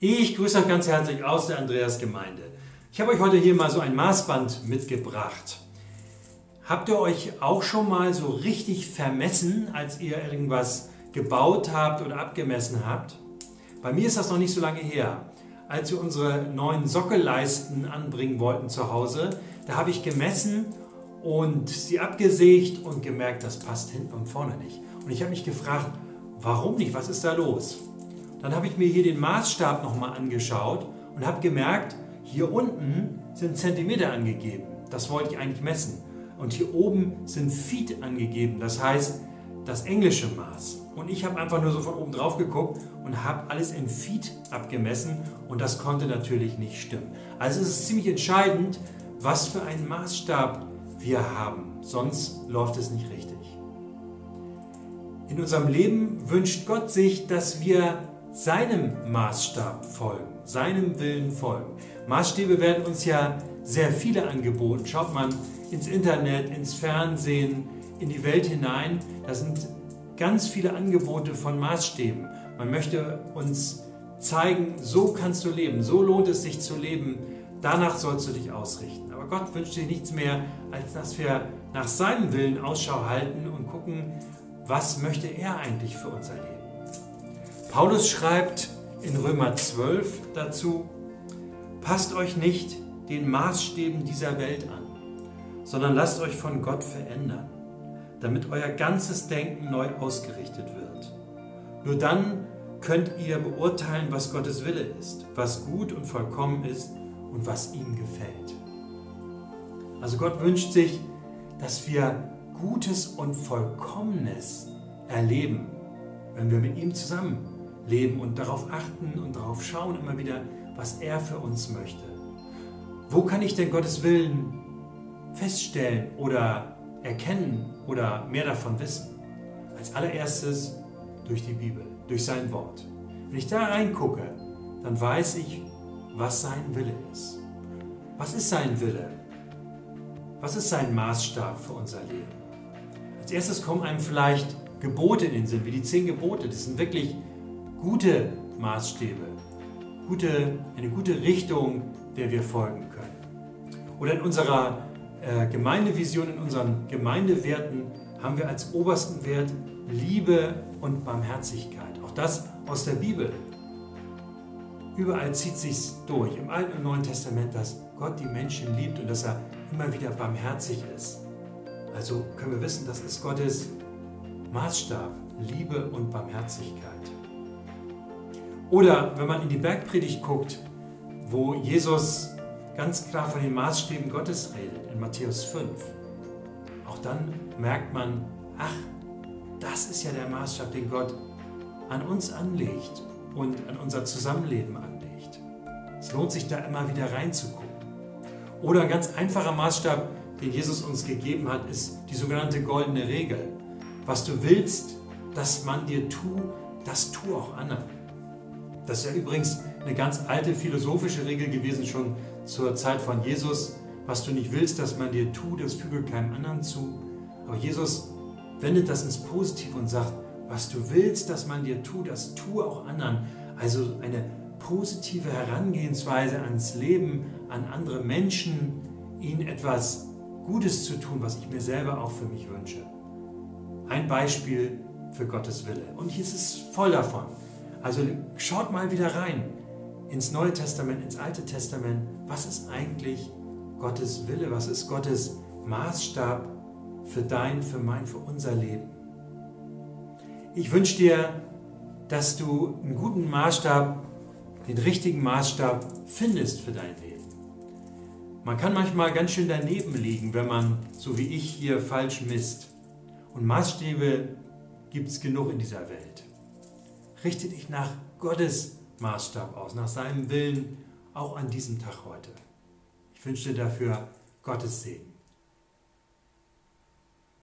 Ich grüße euch ganz herzlich aus der Andreas Gemeinde. Ich habe euch heute hier mal so ein Maßband mitgebracht. Habt ihr euch auch schon mal so richtig vermessen, als ihr irgendwas gebaut habt oder abgemessen habt? Bei mir ist das noch nicht so lange her. Als wir unsere neuen Sockelleisten anbringen wollten zu Hause, da habe ich gemessen und sie abgesägt und gemerkt, das passt hinten und vorne nicht. Und ich habe mich gefragt, warum nicht? Was ist da los? Dann habe ich mir hier den Maßstab nochmal angeschaut und habe gemerkt, hier unten sind Zentimeter angegeben. Das wollte ich eigentlich messen. Und hier oben sind Feet angegeben, das heißt das englische Maß. Und ich habe einfach nur so von oben drauf geguckt und habe alles in Feet abgemessen und das konnte natürlich nicht stimmen. Also es ist ziemlich entscheidend, was für einen Maßstab wir haben, sonst läuft es nicht richtig. In unserem Leben wünscht Gott sich, dass wir seinem Maßstab folgen, seinem Willen folgen. Maßstäbe werden uns ja sehr viele angeboten. Schaut man ins Internet, ins Fernsehen, in die Welt hinein. Da sind ganz viele Angebote von Maßstäben. Man möchte uns zeigen, so kannst du leben, so lohnt es sich zu leben, danach sollst du dich ausrichten. Aber Gott wünscht sich nichts mehr, als dass wir nach seinem Willen Ausschau halten und gucken, was möchte er eigentlich für unser Leben. Paulus schreibt in Römer 12 dazu, passt euch nicht den Maßstäben dieser Welt an, sondern lasst euch von Gott verändern, damit euer ganzes Denken neu ausgerichtet wird. Nur dann könnt ihr beurteilen, was Gottes Wille ist, was gut und vollkommen ist und was ihm gefällt. Also Gott wünscht sich, dass wir Gutes und Vollkommenes erleben, wenn wir mit ihm zusammen leben und darauf achten und darauf schauen immer wieder, was er für uns möchte. Wo kann ich denn Gottes Willen feststellen oder erkennen oder mehr davon wissen? Als allererstes durch die Bibel, durch sein Wort. Wenn ich da reingucke, dann weiß ich, was sein Wille ist. Was ist sein Wille? Was ist sein Maßstab für unser Leben? Als erstes kommen einem vielleicht Gebote in den Sinn, wie die zehn Gebote. Das sind wirklich gute Maßstäbe, gute, eine gute Richtung, der wir folgen können. Oder in unserer äh, Gemeindevision, in unseren Gemeindewerten haben wir als obersten Wert Liebe und Barmherzigkeit. Auch das aus der Bibel. Überall zieht sich durch, im Alten und Neuen Testament, dass Gott die Menschen liebt und dass er immer wieder barmherzig ist. Also können wir wissen, das ist Gottes Maßstab, Liebe und Barmherzigkeit. Oder wenn man in die Bergpredigt guckt, wo Jesus ganz klar von den Maßstäben Gottes redet, in Matthäus 5, auch dann merkt man, ach, das ist ja der Maßstab, den Gott an uns anlegt und an unser Zusammenleben anlegt. Es lohnt sich da immer wieder reinzugucken. Oder ein ganz einfacher Maßstab, den Jesus uns gegeben hat, ist die sogenannte goldene Regel. Was du willst, dass man dir tut, das tu auch anderen. Das ist ja übrigens eine ganz alte philosophische Regel gewesen, schon zur Zeit von Jesus. Was du nicht willst, dass man dir tut, das füge keinem anderen zu. Aber Jesus wendet das ins Positive und sagt, was du willst, dass man dir tut, das tue auch anderen. Also eine positive Herangehensweise ans Leben, an andere Menschen, ihnen etwas Gutes zu tun, was ich mir selber auch für mich wünsche. Ein Beispiel für Gottes Wille. Und hier ist es voll davon. Also schaut mal wieder rein ins Neue Testament, ins Alte Testament. Was ist eigentlich Gottes Wille? Was ist Gottes Maßstab für dein, für mein, für unser Leben? Ich wünsche dir, dass du einen guten Maßstab, den richtigen Maßstab findest für dein Leben. Man kann manchmal ganz schön daneben liegen, wenn man, so wie ich hier, falsch misst. Und Maßstäbe gibt es genug in dieser Welt. Richte dich nach Gottes Maßstab aus, nach seinem Willen, auch an diesem Tag heute. Ich wünsche dir dafür Gottes Segen.